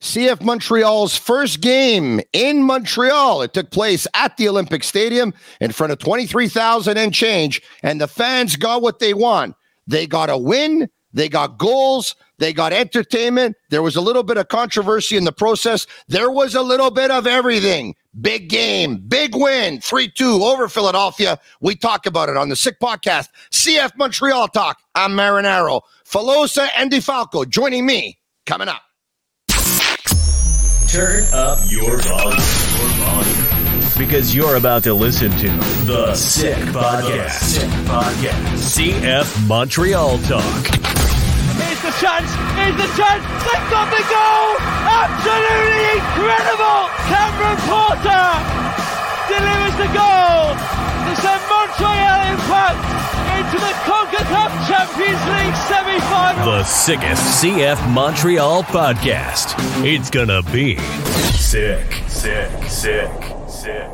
CF Montreal's first game in Montreal. It took place at the Olympic Stadium in front of 23,000 and change, and the fans got what they want. They got a win, they got goals, they got entertainment. There was a little bit of controversy in the process. There was a little bit of everything. Big game, big win, 3 2 over Philadelphia. We talk about it on the Sick Podcast. CF Montreal Talk. I'm Marinaro. Filosa and DeFalco joining me coming up. Turn up your volume. Your volume. Because you're about to listen to The Sick Podcast. Sick Podcast. CF Montreal Talk. Here's the chance. Here's the chance. They've got the goal. Absolutely incredible. Cameron Porter delivers the goal. It's a Montreal impact into the CONCACAF Champions League semi-final. The sickest CF Montreal podcast. It's gonna be sick, sick, sick, sick.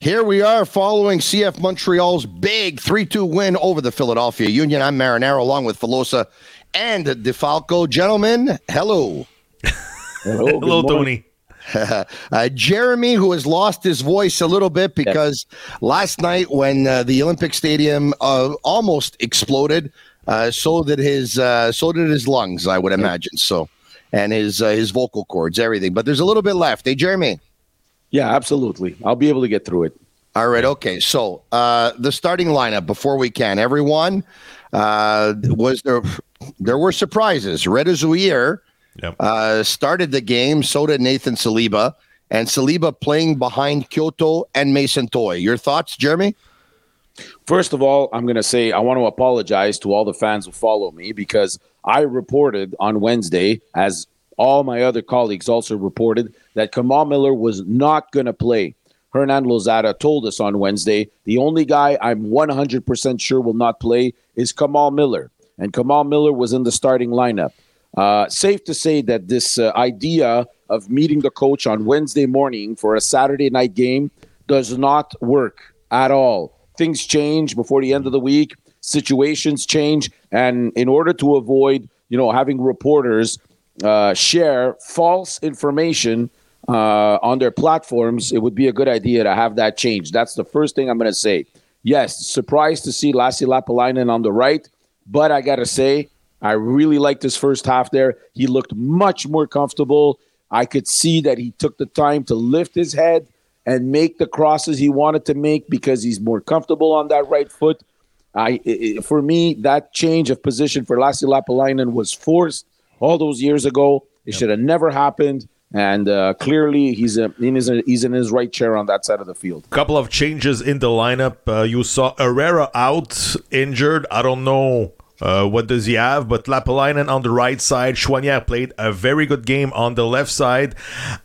Here we are following CF Montreal's big 3 2 win over the Philadelphia Union. I'm Marinaro along with Filosa and DeFalco. Gentlemen, hello. hello, hello Tony. uh, Jeremy, who has lost his voice a little bit because last night when uh, the Olympic Stadium uh, almost exploded, uh, so did his uh, so did his lungs, I would imagine. So, and his uh, his vocal cords, everything. But there's a little bit left. Hey, Jeremy. Yeah, absolutely. I'll be able to get through it. All right. Okay. So the starting lineup before we can, everyone was there. There were surprises. Rida Zouhir Yep. Uh, started the game. So did Nathan Saliba. And Saliba playing behind Quioto and Mason Toye. Your thoughts, Jeremy? First of all, I'm going to say I want to apologize to all the fans who follow me because I reported on Wednesday, as all my other colleagues also reported, that Kamal Miller was not going to play. Hernan Losada told us on Wednesday the only guy I'm 100% sure will not play is Kamal Miller. And Kamal Miller was in the starting lineup. Uh, safe to say that this uh, idea of meeting the coach on Wednesday morning for a Saturday night game does not work at all. Things change before the end of the week, situations change, and in order to avoid, you know, having reporters uh, share false information uh, on their platforms, it would be a good idea to have that change. That's the first thing I'm going to say. Yes, surprised to see Lassi Lappalainen on the right, but I got to say I really liked his first half there. He looked much more comfortable. I could see that he took the time to lift his head and make the crosses he wanted to make because he's more comfortable on that right foot. I, it, for me, that change of position for Lassi Lappalainen was forced all those years ago. It yep. should have never happened. And uh, clearly, he's a, in his he's in his right chair on that side of the field. Couple of changes in the lineup. Uh, you saw Herrera out injured. I don't know uh, what does he have? But Lappalainen on the right side. Choinière played a very good game on the left side.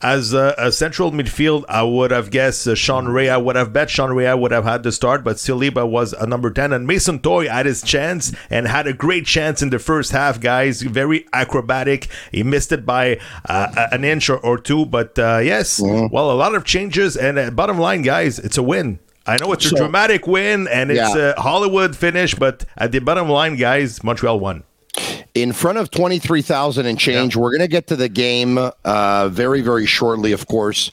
As a, a central midfield, I would have guessed uh, Sean Rea. I would have bet Sean Rea would have had the start, but Saliba was a number 10. And Mason Toye had his chance and had a great chance in the first half, guys. Very acrobatic. He missed it by uh, an inch or, or two. But uh, yes, mm-hmm. well, a lot of changes. And uh, bottom line, guys, it's a win. I know it's a dramatic win and it's yeah. a Hollywood finish, but at the bottom line, guys, Montreal won. In front of 23,000 and change, yeah. we're going to get to the game uh, very, very shortly, of course.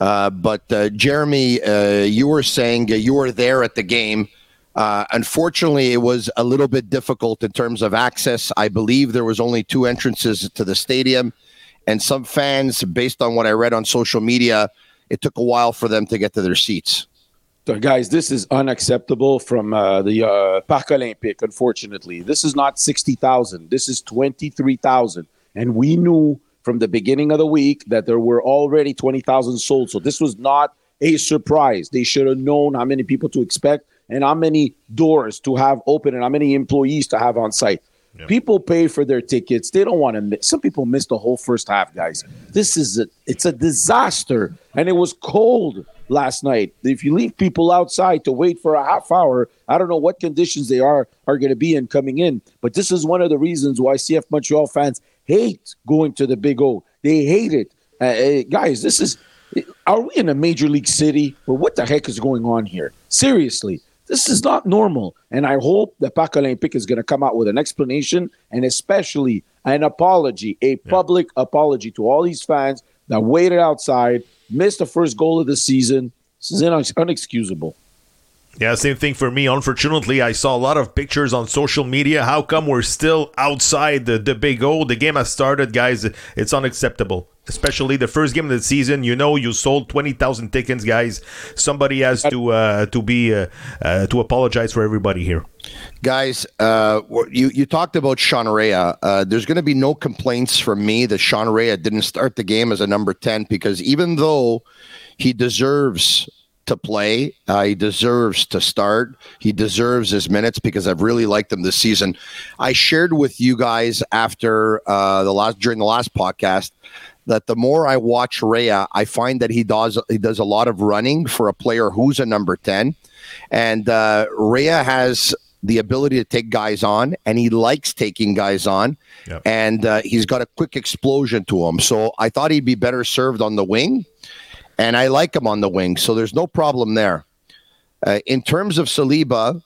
Uh, but uh, Jeremy, uh, you were saying you were there at the game. Uh, unfortunately, it was a little bit difficult in terms of access. I believe there was only two entrances to the stadium, and some fans, based on what I read on social media, it took a while for them to get to their seats. So guys, this is unacceptable from uh, the uh, Parc Olympique, unfortunately. This is not 60,000. This is 23,000. And we knew from the beginning of the week that there were already 20,000 sold. So this was not a surprise. They should have known how many people to expect and how many doors to have open and how many employees to have on site. Yep. People pay for their tickets. They don't want to miss. Some people miss the whole first half, guys. This is a, it's a disaster, and it was cold last night. If you leave people outside to wait for a half hour, I don't know what conditions they are are going to be in coming in. But this is one of the reasons why CF Montreal fans hate going to the Big O. They hate it, uh, uh, guys. This is. Are we in a major league city? Well, what the heck is going on here? Seriously, this is not normal. And I hope the Parc Olympique is going to come out with an explanation and especially an apology, a public yeah. apology to all these fans that waited outside, missed the first goal of the season. This is unexcusable. Yeah, same thing for me. Unfortunately, I saw a lot of pictures on social media. How come we're still outside the, the big O? The game has started, guys. It's unacceptable. Especially the first game of the season. You know, you sold twenty thousand tickets, guys. Somebody has to uh, to be uh, uh, to apologize for everybody here. Guys, uh, you you talked about Sean Rea. Uh, there's going to be no complaints from me that Sean Rea didn't start the game as a number ten because even though he deserves to play. Uh, he deserves to start. He deserves his minutes because I've really liked him this season. I shared with you guys after uh, the last during the last podcast that the more I watch Rea, I find that he does he does a lot of running for a player who's a number ten, and uh, Rea has the ability to take guys on, and he likes taking guys on, yep. and uh, he's got a quick explosion to him. So I thought he'd be better served on the wing and I like him on the wing, so there's no problem there. Uh, in terms of Saliba,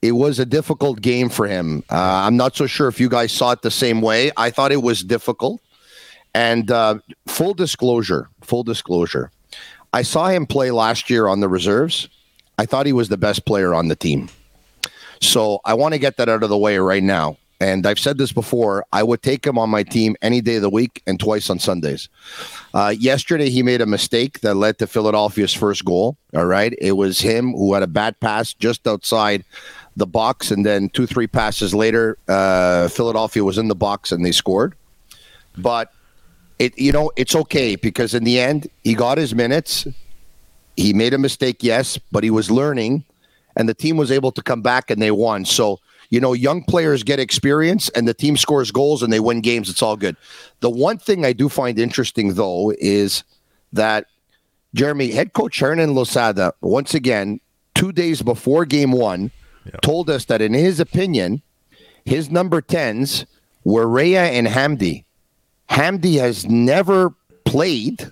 it was a difficult game for him. Uh, I'm not so sure if you guys saw it the same way. I thought it was difficult. And uh, full disclosure, full disclosure, I saw him play last year on the reserves. I thought he was the best player on the team. So I want to get that out of the way right now and I've said this before, I would take him on my team any day of the week and twice on Sundays. Uh, yesterday, he made a mistake that led to Philadelphia's first goal. All right. It was him who had a bad pass just outside the box. And then two, three passes later, uh, Philadelphia was in the box and they scored. But, it you know, it's okay because in the end, he got his minutes. He made a mistake, yes, but he was learning. And the team was able to come back and they won. So, you know, young players get experience and the team scores goals and they win games. It's all good. The one thing I do find interesting, though, is that Jeremy, head coach Hernan Losada, once again, two days before game one, told us that in his opinion, his number 10s were Rea and Hamdi. Hamdi has never played,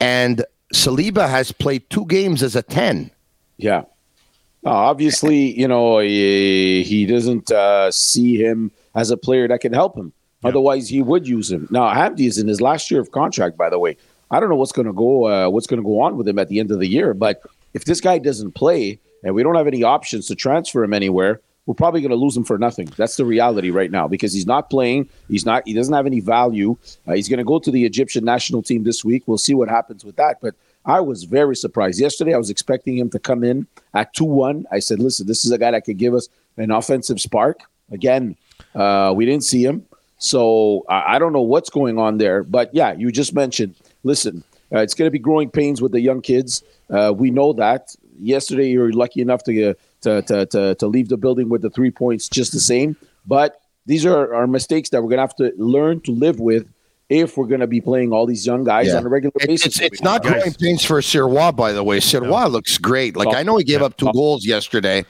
and Saliba has played two games as a 10. Yeah. Obviously, you know, he, he doesn't uh, see him as a player that can help him. Yeah. Otherwise, he would use him. Now, Hamdi is in his last year of contract, by the way. I don't know what's going to go uh, what's going to go on with him at the end of the year, but if this guy doesn't play and we don't have any options to transfer him anywhere, we're probably going to lose him for nothing. That's the reality right now because he's not playing. He's not. He doesn't have any value. Uh, he's going to go to the Egyptian national team this week. We'll see what happens with that. But I was very surprised. Yesterday, I was expecting him to come in at 2 1. I said, listen, this is a guy that could give us an offensive spark. Again, uh, we didn't see him. So I, I, don't know what's going on there. But yeah, you just mentioned, listen, uh, it's going to be growing pains with the young kids. Uh, we know that. Yesterday, you were lucky enough to, to, to, to, to leave the building with the three points just the same. But these are, are mistakes that we're going to have to learn to live with if we're going to be playing all these young guys yeah. on a regular basis. It's, it's, it's not growing pains for Sirois, by the way. Sirois no. looks great. Like, I know he gave up two goals yesterday,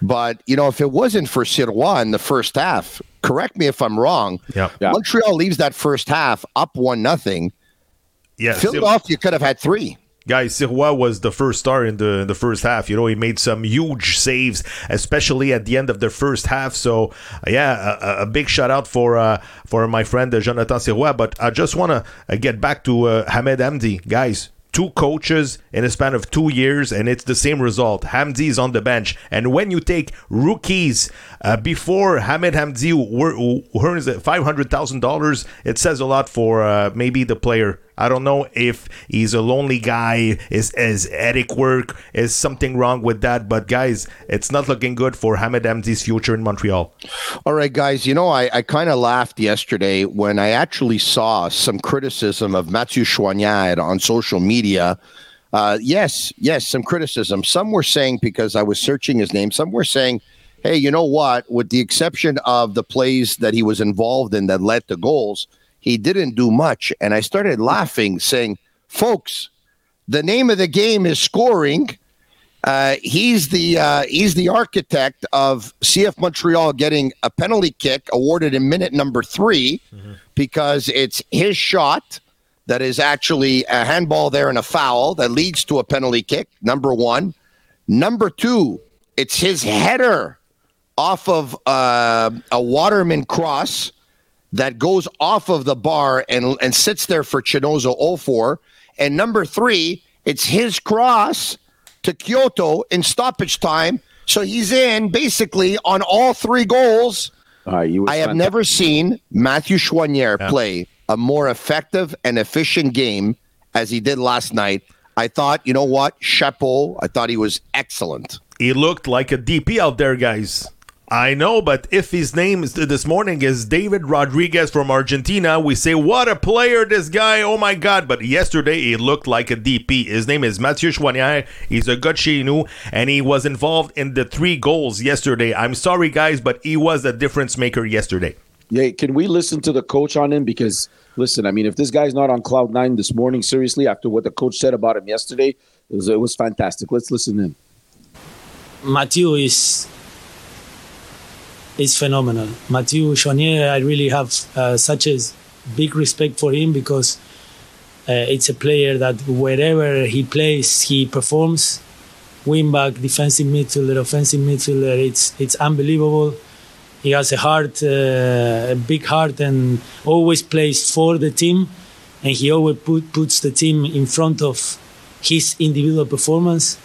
but, you know, if it wasn't for Sirois in the first half, correct me if I'm wrong, yeah. Montreal leaves that first half up one nothing. Yeah, Philadelphia could have had three guys, Sirois was the first star in the in the first half. You know, he made some huge saves, especially at the end of the first half. So, yeah, a, a big shout out for uh, for my friend uh, Jonathan Sirois. But I just want to uh, get back to uh, Hamed Hamdi, guys two coaches in a span of two years, and it's the same result. Hamdi is on the bench. And when you take rookies uh, before Hamed Hamdi earns $500,000, it says a lot for uh, maybe the player. I don't know if he's a lonely guy, is is ethic work, is something wrong with that. But guys, it's not looking good for Hamid Hamdi's future in Montreal. All right, guys. You know, I, I kind of laughed yesterday when I actually saw some criticism of Mathieu Choinière on social media. Uh, yes, yes, some criticism. Some were saying because I was searching his name. Some were saying hey, you know what? With the exception of the plays that he was involved in that led to goals, he didn't do much. And I started laughing, saying, folks, the name of the game is scoring. Uh, he's the uh, he's the architect of CF Montreal getting a penalty kick awarded in minute number 3 mm-hmm. because it's his shot that is actually a handball there and a foul that leads to a penalty kick. Number one, number two, it's his header off of uh, a Waterman cross that goes off of the bar and and sits there for Chinonso Offor. And number three, it's his cross to Quioto in stoppage time. So he's in basically on all three goals. Uh, I have never seen Mathieu Choinière yeah. play a more effective and efficient game as he did last night. I thought, you know what? Chapeau. I thought he was excellent. He looked like a DP out there, guys. I know, but if his name this morning is David Rodriguez from Argentina, we say, what a player this guy, oh my God. But yesterday, he looked like a DP. His name is Mathieu Choinière. He's a good Chinu, and he was involved in the three goals yesterday. I'm sorry, guys, but he was a difference maker yesterday. Yeah, can we listen to the coach on him? Because, listen, I mean, if this guy's not on cloud nine this morning, seriously, after what the coach said about him yesterday, it was, it was fantastic. Let's listen in. Mathieu is is phenomenal. Mathieu Choinière, I really have uh, such a big respect for him because uh, it's a player that wherever he plays, he performs. Wing back, defensive midfielder, offensive midfielder, it's it's unbelievable. He has a heart, uh, a big heart, and always plays for the team. And he always put, puts the team in front of his individual performance.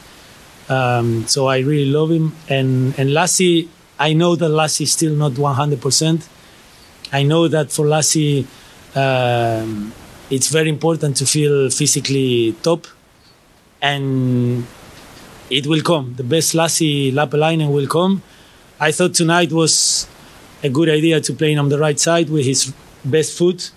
Um, so I really love him. And and Lassi, I know that Lassi is still not 100%. I know that for Lassi, um, it's very important to feel physically top, and it will come. The best Lassi Lappalainen will come. I thought tonight was a good idea to play him on the right side with his best foot.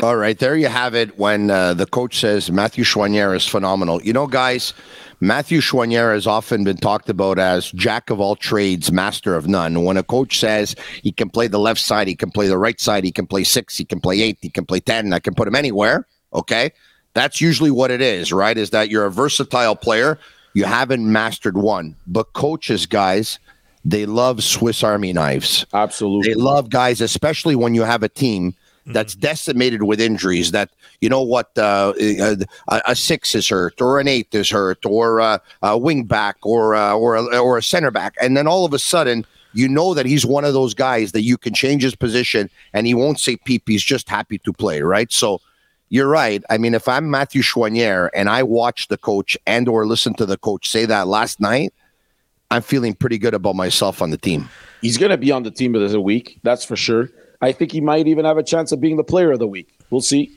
All right, there you have it. When uh, the coach says Mathieu Choinière is phenomenal, you know, guys, Mathieu Choinière has often been talked about as jack of all trades, master of none. When a coach says he can play the left side, he can play the right side, he can play six, he can play eight, he can play 10, I can put him anywhere. Okay. That's usually what it is, right? Is that you're a versatile player. You haven't mastered one. But coaches, guys, they love Swiss Army knives. Absolutely. They love guys, especially when you have a team that's decimated with injuries that you know what uh, a, a, six is hurt or an eight is hurt or uh, a wing back or uh, or a, or a center back. And then all of a sudden you know that he's one of those guys that you can change his position and he won't say peep he's just happy to play right? So you're right. I mean if i'm mathieu choinière and i watch the coach and or listen to the coach say that last night i'm feeling pretty good about myself on the team. He's going to be on the team the week that's for sure I think he might even have a chance of being the player of the week. We'll see.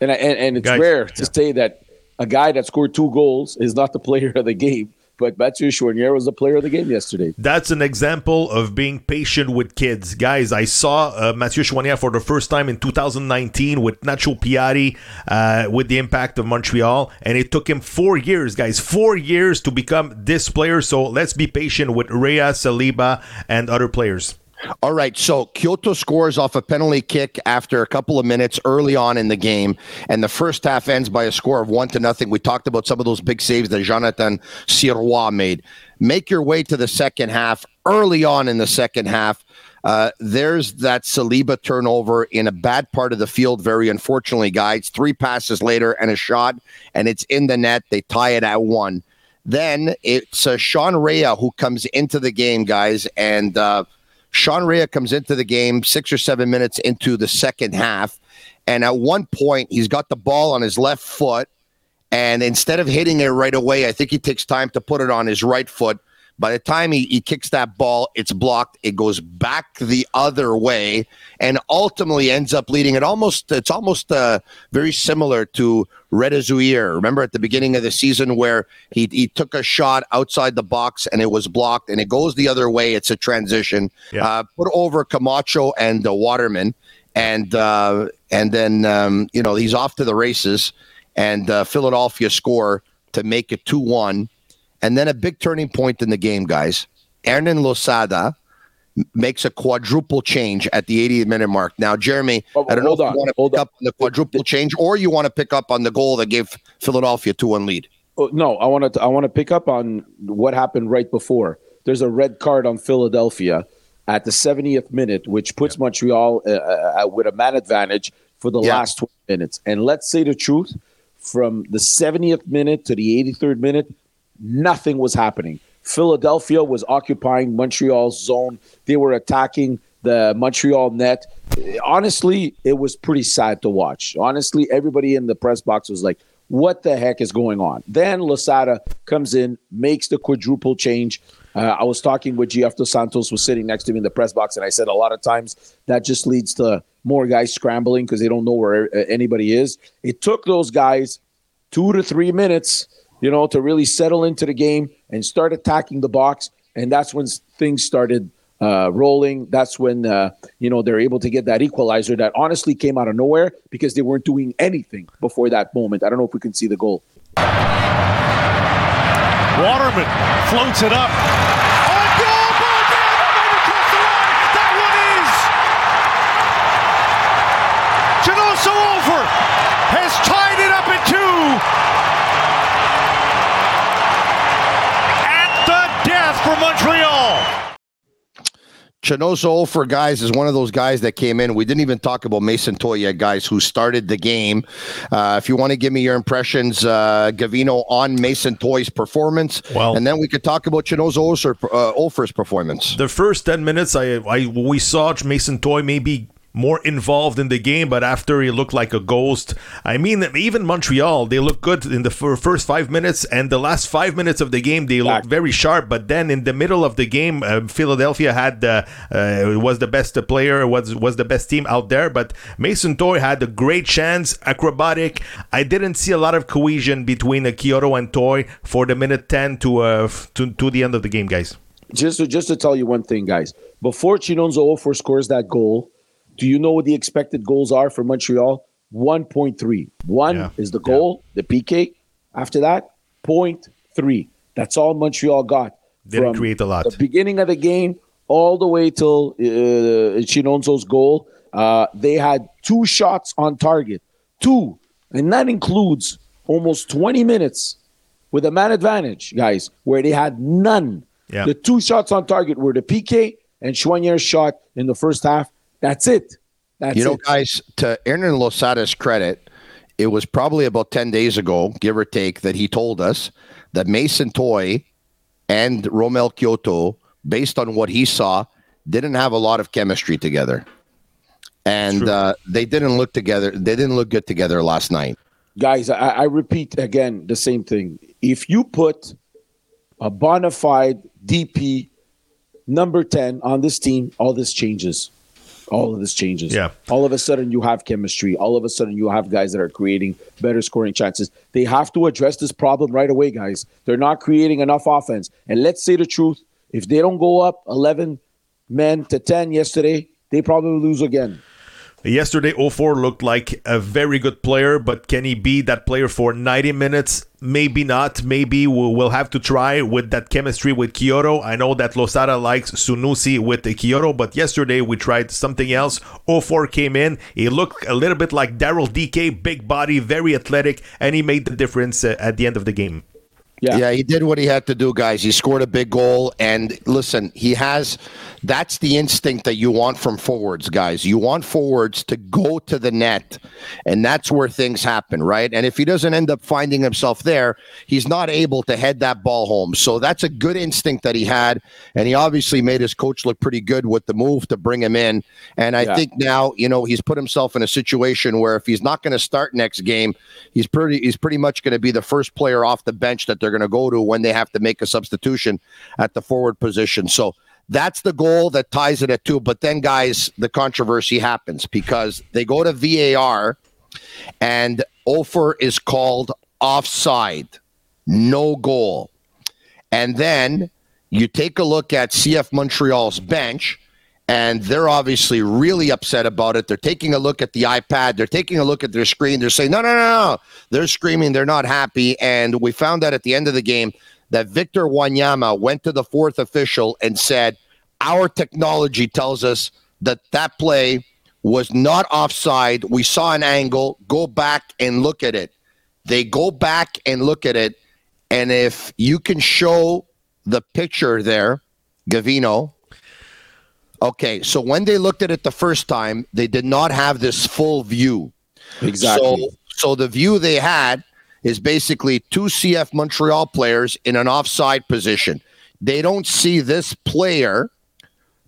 And and, and it's Guys, rare to yeah. say that a guy that scored two goals is not the player of the game. But Mathieu Choinière was the player of the game yesterday. That's an example of being patient with kids. Guys, I saw uh, Mathieu Choinière for the first time in 2019 with Nacho Piatti uh, with the impact of Montreal. And it took him four years, guys, four years to become this player. So let's be patient with Rea, Saliba, and other players. All right, so Quioto scores off a penalty kick after a couple of minutes early on in the game, and the first half ends by a score of one to nothing. We talked about some of those big saves that Jonathan Sirois made. Make your way to the second half. Early on in the second half, uh, there's that Saliba turnover in a bad part of the field. Very unfortunately, guys. Three passes later and a shot, and it's in the net. They tie it at one. Then it's uh, Sean Rea who comes into the game, guys, and. Uh, Sean Rea comes into the game six or seven minutes into the second half. And at one point, he's got the ball on his left foot. And instead of hitting it right away, I think he takes time to put it on his right foot. By the time he, he kicks that ball, it's blocked. It goes back the other way and ultimately ends up leading it almost, it's almost uh, very similar to Reda Zouhir. Remember at the beginning of the season where he, he took a shot outside the box and it was blocked and it goes the other way. It's a transition. Yeah. Uh, put over Camacho and uh, Waterman. And, uh, and then, um, you know, he's off to the races and uh, Philadelphia score to make it 2 1 and then a big turning point in the game, guys. Hernan Losada makes a quadruple change at the 80th minute mark. Now, Jeremy, Oh, I don't know if on, you want to pick on. up on the quadruple change or you want to pick up on the goal that gave Philadelphia 2 1 lead. Oh, no, I want to. I want to pick up on what happened right before. There's a red card on Philadelphia at the 70th minute, which puts Montreal uh, uh, with a man advantage for the Yeah. last 20 minutes. And let's say the truth: from the 70th minute to the 83rd minute, nothing was happening. Philadelphia was occupying Montreal's zone. They were attacking the Montreal net. Honestly, it was pretty sad to watch. Honestly, everybody in the press box was like, what the heck is going on? Then Losada comes in, makes the quadruple change. Uh, I was talking with GF Dos Santos, was sitting next to me in the press box, and I said a lot of times that just leads to more guys scrambling because they don't know where uh, anybody is. It took those guys two to three minutes, you know, to really settle into the game and start attacking the box. And that's when things started uh, rolling. That's when, uh, you know, they're able to get that equalizer that honestly came out of nowhere because they weren't doing anything before that moment. I don't know if we can see the goal. Waterman floats it up. On goal, ball down, right across the line. That one is. Chinonso Offor has tied it up at two. At the death for Montreal. Chinonso Offor guys is one of those guys that came in. We didn't even talk about Mason Toye yet, guys, who started the game. Uh, if you want to give me your impressions, uh, Gavino, on Mason Toye's performance, Well- and then we could talk about Chinonso Offor, uh, Offor's performance. The first 10 minutes, I, I we saw Mason Toye maybe more involved in the game, but after he looked like a ghost. I mean, even Montreal, they looked good in the fir- first five minutes, and the last five minutes of the game, they looked very sharp. But then in the middle of the game, uh, Philadelphia had uh, uh, was the best player, was was the best team out there. But Mason Toye had a great chance, acrobatic. I didn't see a lot of cohesion between uh, Quioto and Toye for the minute ten to uh, to to the end of the game, guys. Just to, just to tell you one thing, guys. Before Chinonso Offor scores that goal, do you know what the expected goals are for Montreal? 1.3. One Yeah. is the goal, the PK. After that, 0.3. That's all Montreal got. Didn't create a lot. The beginning of the game all the way till uh, Chinonso's goal. Uh, they had two shots on target. Two. And that includes almost 20 minutes with a man advantage, guys, where they had none. Yeah. The two shots on target were the PK and Choinière's shot in the first half. That's it. That's You know, it. guys, to Hernan Losada's credit, it was probably about 10 days ago, give or take, that he told us that Mason Toye and Romell Quioto, based on what he saw, didn't have a lot of chemistry together. And uh, they didn't look together. They didn't look good together last night. guys, I, I repeat again the same thing. If you put a bona fide DP number 10 on this team, all this changes. All of this changes. Yeah. All of a sudden, you have chemistry. All of a sudden, you have guys that are creating better scoring chances. They have to address this problem right away, guys. They're not creating enough offense. And let's say the truth if they don't go up 11 men to 10 yesterday, they probably lose again. Yesterday, Offor looked like a very good player, but can he be that player for 90 minutes? Maybe not. Maybe we'll, have to try with that chemistry with Quioto. I know that Losada likes Sunusi with the Quioto, but yesterday we tried something else. Offor came in. He looked a little bit like Daryl Dike, big body, very athletic, and he made the difference uh, at the end of the game. Yeah. Yeah, he did what he had to do, guys. He scored a big goal. And listen, he has that's the instinct that you want from forwards, guys. You want forwards to go to the net, and that's where things happen, right? And if he doesn't end up finding himself there, he's not able to head that ball home. So that's a good instinct that he had. And he obviously made his coach look pretty good with the move to bring him in. And I Yeah. think now, you know, he's put himself in a situation where if he's not going to start next game, he's pretty he's pretty much going to be the first player off the bench that they're going to go to when they have to make a substitution at the forward position. So that's the goal that ties it at two. But then, guys, the controversy happens because they go to VAR and Offor is called offside, no goal. And then you take a look at CF Montreal's bench, and they're obviously really upset about it. They're taking a look at the iPad, they're taking a look at their screen, they're saying, no, no, no, no. They're screaming, they're not happy. And we found out at the end of the game that Victor Wanyama went to the fourth official and said, Our technology tells us that that play was not offside. We saw an angle. Go back and look at it. They go back and look at it. And if you can show the picture there, Gavino. Okay, so when they looked at it the first time, they did not have this full view. Exactly. So, so the view they had is basically two CF Montreal players in an offside position. They don't see this player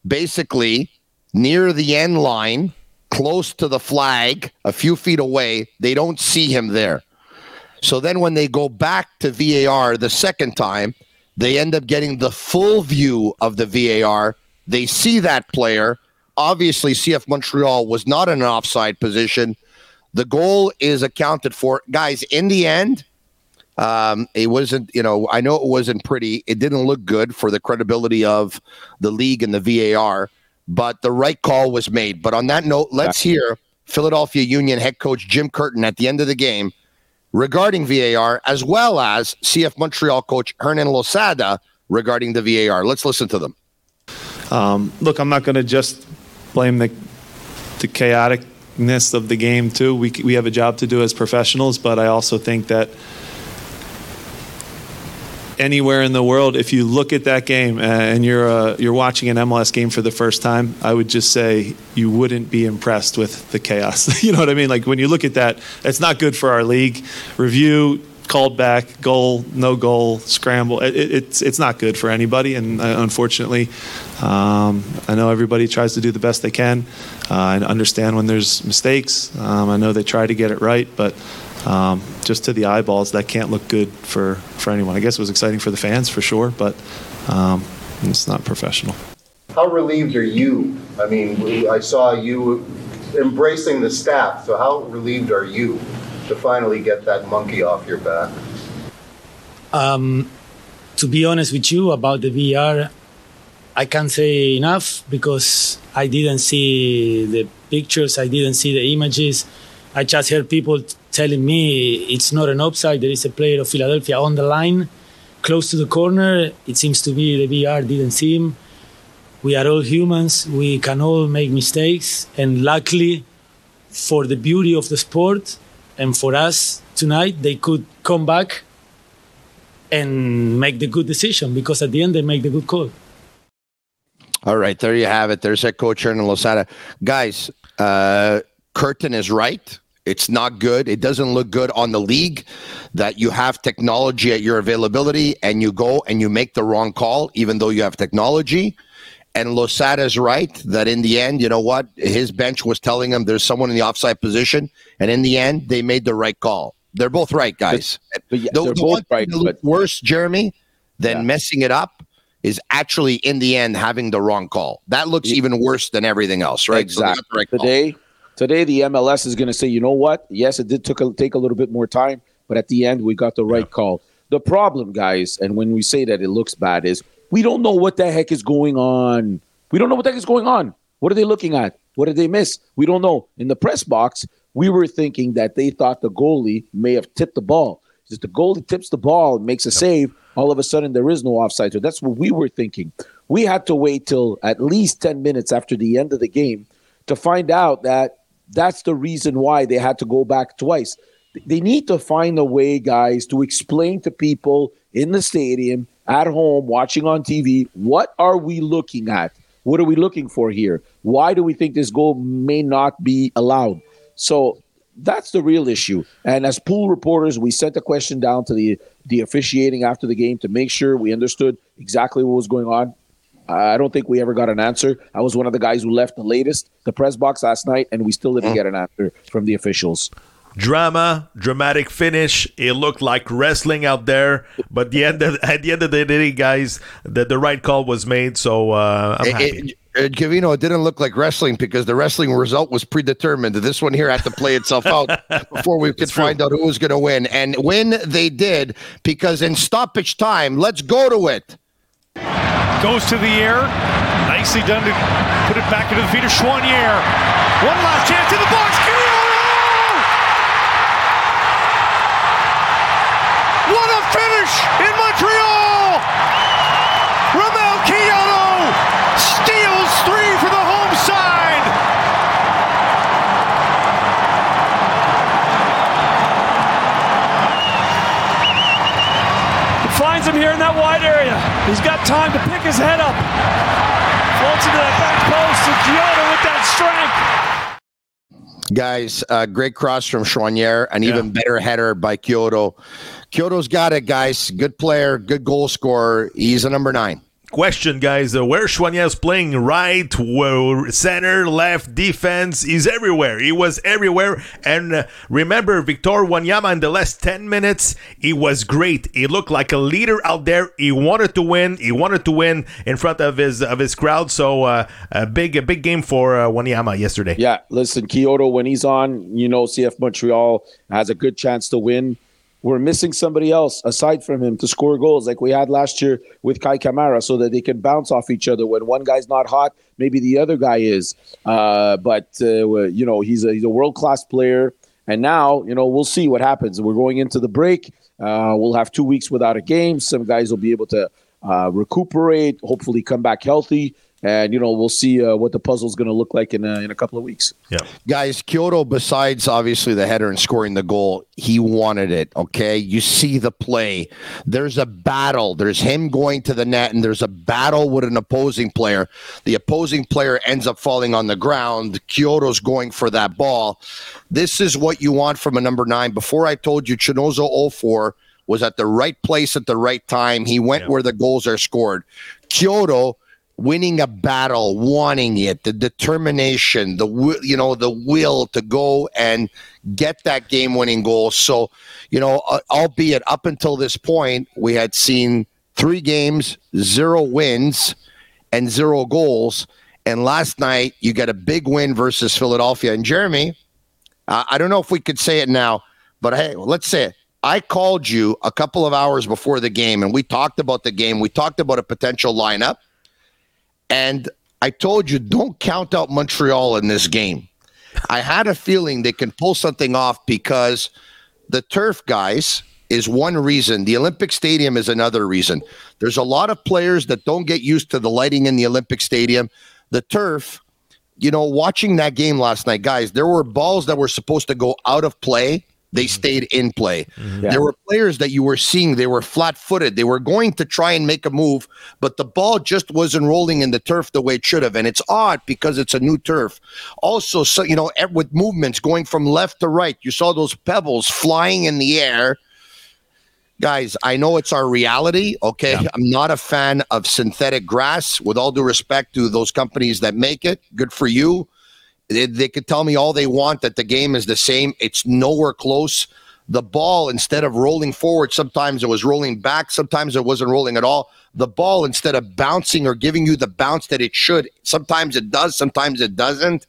basically near the end line, close to the flag, a few feet away. They don't see him there. So then when they go back to VAR the second time, they end up getting the full view of the VAR. They see that player. Obviously, CF Montreal was not in an offside position. The goal is accounted for. Guys, in the end, um, it wasn't, you know, I know it wasn't pretty. It didn't look good for the credibility of the league and the VAR, but the right call was made. But on that note, let's hear Philadelphia Union head coach Jim Curtin at the end of the game regarding VAR, as well as CF Montreal coach Hernan Losada regarding the VAR. Let's listen to them. Um, look, I'm not going to just blame the the chaoticness of the game too. We we have a job to do as professionals, but I also think that anywhere in the world, if you look at that game and you're uh, you're watching an MLS game for the first time, I would just say you wouldn't be impressed with the chaos. you know what I mean? Like when you look at that, it's not good for our league. Review called back, goal, no goal, scramble. It, it, it's it's not good for anybody, and uh, unfortunately, um, I know everybody tries to do the best they can uh, and understand when there's mistakes. Um, I know they try to get it right, but um, just to the eyeballs, that can't look good for, for anyone. I guess it was exciting for the fans for sure, but um, it's not professional. How relieved are you? I mean, I saw you embracing the staff, so how relieved are you to finally get that monkey off your back? Um, to be honest with you about the VR, I can't say enough because I didn't see the pictures, I didn't see the images. I just heard people telling me it's not an offside. There is a player of Philadelphia on the line, close to the corner. It seems to be the VR didn't see him. We are all humans. We can all make mistakes, and luckily, for the beauty of the sport, and for us tonight, they could come back and make the good decision because at the end they make the good call. All right, there you have it. There's head coach Hernan Losada. Guys, uh, Curtin is right. It's not good. It doesn't look good on the league that you have technology at your availability and you go and you make the wrong call, even though you have technology. And Losada's right that in the end, you know what? His bench was telling him there's someone in the offside position. And in the end, they made the right call. They're both right, guys. But yeah, the, they're the both right, but- worse, Jeremy, than Yeah. messing it up is actually in the end having the wrong call. That looks even worse than everything else, right? So Exactly. the right call. today, today the MLS is going to say, you know what? Yes, it did took a, take a little bit more time, but at the end we got the right call. The problem, guys, and when we say that it looks bad, is we don't know what the heck is going on. We don't know what the heck is going on. What are they looking at? What did they miss? We don't know. In the press box, we were thinking that they thought the goalie may have tipped the ball. If the goalie tips the ball and makes a save, all of a sudden there is no offside. So that's what we were thinking. We had to wait till at least 10 minutes after the end of the game to find out that that's the reason why they had to go back twice. They need to find a way, guys, to explain to people in the stadium, at home, watching on TV, what are we looking at? What are we looking for here? Why do we think this goal may not be allowed? So that's the real issue. And as pool reporters, we sent a question down to the the officiating after the game to make sure we understood exactly what was going on. I don't think we ever got an answer. I was one of the guys who left the latest, the press box last night, and we still didn't mm. get an answer from the officials. Drama, dramatic finish. It looked like wrestling out there, but the end of, at the end of the day, guys, the, the right call was made. So uh, I'm It, happy. it, it, Gavino, it didn't look like wrestling because the wrestling result was predetermined. This one here had to play itself out before we could find out who was going to win. And when they did, because in stoppage time, let's go to it. Goes to the air. Nicely done to put it back into the feet of Choinière. One last chance in the box. finish in Montreal. Romell Quioto steals three for the home side. Finds him here in that wide area. He's got time to pick his head up. Floats into that back post, and Quioto with that strength guys. Uh, great cross from Choinière, an yeah. even better header by Quioto. Quioto's got it, guys. Good player, good goal scorer. He's a number nine. Question, guys. Uh, where Choinière is playing right, where, center, left, defense. He's everywhere. He was everywhere. And uh, remember, Victor Wanyama in the last 10 minutes, he was great. He looked like a leader out there. He wanted to win. He wanted to win in front of his of his crowd. So uh, a big a big game for uh, Wanyama yesterday. Yeah, listen, Quioto, when he's on, you know, CF Montreal has a good chance to win. We're missing somebody else aside from him to score goals like we had last year with Kei Kamara so that they can bounce off each other. When one guy's not hot, maybe the other guy is. Uh, but, uh, you know, he's a, he's a world class player. And now, you know, we'll see what happens. We're going into the break. Uh, we'll have two weeks without a game. Some guys will be able to uh, recuperate, hopefully come back healthy. And, you know, we'll see uh, what the puzzle's going to look like in, a, in a couple of weeks. Yeah. Guys, Quioto, besides obviously the header and scoring the goal, he wanted it. Okay. You see the play. There's a battle. There's him going to the net, and there's a battle with an opposing player. The opposing player ends up falling on the ground. Quioto's going for that ball. This is what you want from a number nine. Before I told you, Chinonso Offor was at the right place at the right time. He went where the goals are scored. Quioto winning a battle, wanting it, the determination, the you know the will to go and get that game-winning goal. So, you know, uh, albeit up until this point, we had seen three games, zero wins, and zero goals. And last night, you get a big win versus Philadelphia. And Jeremy, uh, I don't know if we could say it now, but hey, let's say it. I called you a couple of hours before the game, and we talked about the game. We talked about a potential lineup. And I told you, don't count out Montreal in this game. I had a feeling they can pull something off because the turf guys is one reason. The Olympic Stadium is another reason. There's a lot of players that don't get used to the lighting in the Olympic Stadium. The turf, you know, watching that game last night, guys, there were balls that were supposed to go out of play. They mm-hmm. stayed in play. Mm-hmm. There were players that you were seeing, they were flat footed. They were going to try and make a move, but the ball just wasn't rolling in the turf the way it should have. And it's odd because it's a new turf. Also, so, you know, with movements going from left to right, you saw those pebbles flying in the air. Guys, I know it's our reality. Okay. I'm not a fan of synthetic grass. With all due respect to those companies that make it, good for you. They, they could tell me all they want that the game is the same. It's nowhere close. The ball, instead of rolling forward, sometimes it was rolling back, sometimes it wasn't rolling at all. The ball, instead of bouncing or giving you the bounce that it should, sometimes it does, sometimes it doesn't.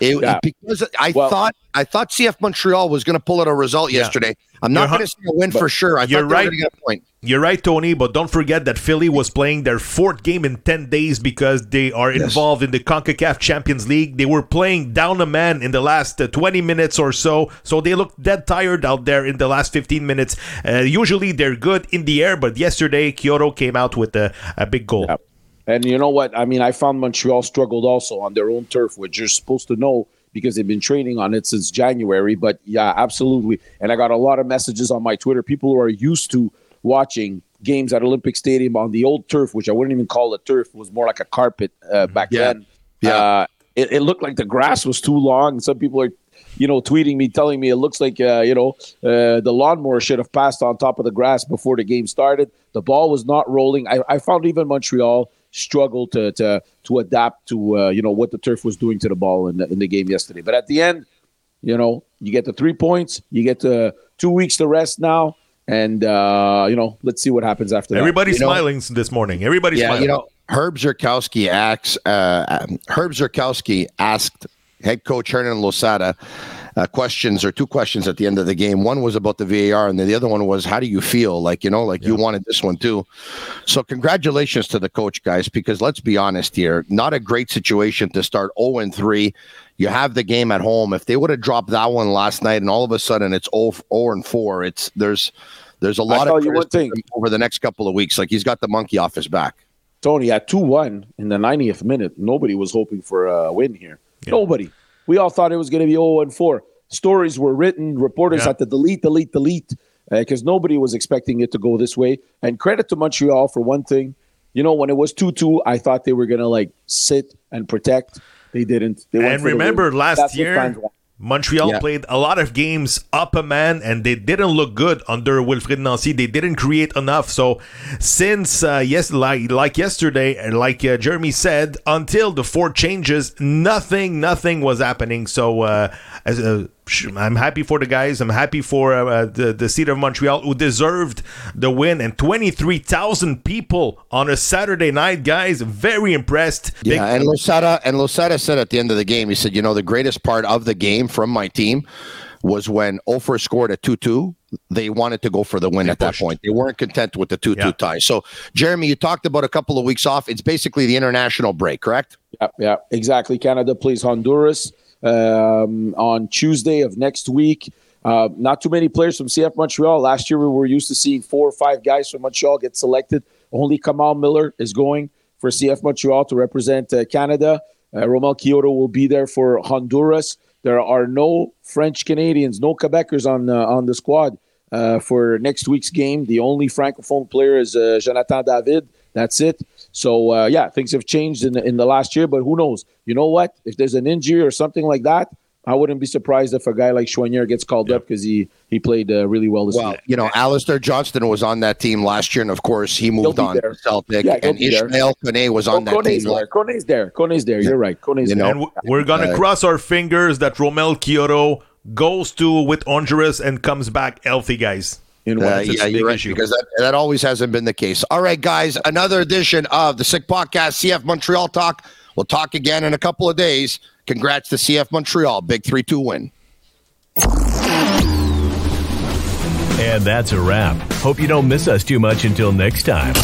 It, Yeah. because I Well- thought I thought CF Montreal was going to pull out a result yesterday. I'm not going to say a win for sure. I You're thought they right. going get a point. You're right, Tony, but don't forget that Philly was playing their fourth game in 10 days because they are involved in the CONCACAF Champions League. They were playing down a man in the last uh, 20 minutes or so, so they looked dead tired out there in the last 15 minutes. Uh, usually they're good in the air, but yesterday Quioto came out with a, a big goal. Yep. And you know what? I mean, I found Montreal struggled also on their own turf, which you're supposed to know because they've been training on it since January. But yeah, absolutely. And I got a lot of messages on my Twitter. People who are used to watching games at Olympic Stadium on the old turf, which I wouldn't even call a turf, was more like a carpet uh, back Yeah. then. Yeah. Uh, it, it looked like the grass was too long. Some people are, you know, tweeting me, telling me it looks like, uh, you know, uh, the lawnmower should have passed on top of the grass before the game started. The ball was not rolling. I, I found even Montreal struggled to to to adapt to uh, you know what the turf was doing to the ball in the, in the game yesterday. But at the end, you know, you get the three points, you get the two weeks to rest now, and uh, you know, let's see what happens after that. Everybody's You know- smiling this morning. Everybody's yeah, smiling. you know, Herb Zurkowsky asks, uh, Herb Zurkowsky asked head coach Hernan Losada uh, questions or two questions at the end of the game. One was about the VAR, and then the other one was, "How do you feel?" Like you know, like you wanted this one too. So congratulations to the coach, guys, because let's be honest here, not a great situation to start zero and three. You have the game at home. If they would have dropped that one last night, and all of a sudden it's 0, 0 and four, it's there's there's a lot of you one thing. over the next couple of weeks. Like he's got the monkey off his back. Tony at two one in the 90th minute. Nobody was hoping for a win here. Nobody. We all thought it was going to be 0 and 4. Stories were written. Reporters Yeah. had to delete, delete, delete uh, because nobody was expecting it to go this way. And credit to Montreal for one thing. You know, when it was 2 2, I thought they were going to like sit and protect. They didn't. They and remember last That's year. Montreal Yeah. played a lot of games up a man, and they didn't look good under Wilfried Nancy. They didn't create enough. So, since uh, yes, like like yesterday, like uh, Jeremy said, until the four changes, nothing, nothing was happening. So, uh, as uh, I'm happy for the guys. I'm happy for uh, the the city of Montreal who deserved the win, and 23,000 people on a Saturday night, guys. Very impressed. Big- Yeah, and Losada and Losada said at the end of the game, he said, you know, the greatest part of the game from my team was when Offor scored a 2-2. They wanted to go for the win at that point. They weren't content with the 2-2 Yeah. tie. So, Jeremy, you talked about a couple of weeks off. It's basically the international break, correct? Yeah, yeah, exactly. Canada plays Honduras um, on Tuesday of next week. Uh, not too many players from CF Montreal. Last year, we were used to seeing four or five guys from Montreal get selected. Only Kamal Miller is going for CF Montreal to represent uh, Canada. Uh, Romell Quioto will be there for Honduras. There are no French Canadians, no Quebecers on uh, on the squad uh, for next week's game. The only francophone player is uh, Jonathan David. That's it. So uh, yeah, things have changed in the, in the last year, but who knows? You know what? If there's an injury or something like that, I wouldn't be surprised if a guy like Choinière gets called up because he he played uh, really well this Well, year. you know, Alistair Johnston was on that team last year, and of course, he moved on there. to Celtic. Yeah, he'll and be there. Ishmael Kone was on Oh, that Kone's team. there. Kone's there. Kone's there. You're right. Kone's You there. know, And we're gonna Uh, cross our fingers that Romell Quioto goes to with Honduras and comes back healthy, guys. In Uh, one- yeah, big you're right, issue. because that, that always hasn't been the case. All right, guys, another edition of the Sick Podcast, CF Montreal Talk. We'll talk again in a couple of days. Congrats to CF Montreal, big 3 2 win. And that's a wrap. Hope you don't miss us too much until next time.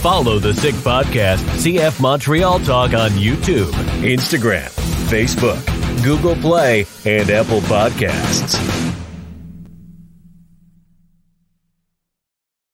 Follow the Sick Podcast, CF Montreal Talk on YouTube, Instagram, Facebook, Google Play, and Apple Podcasts.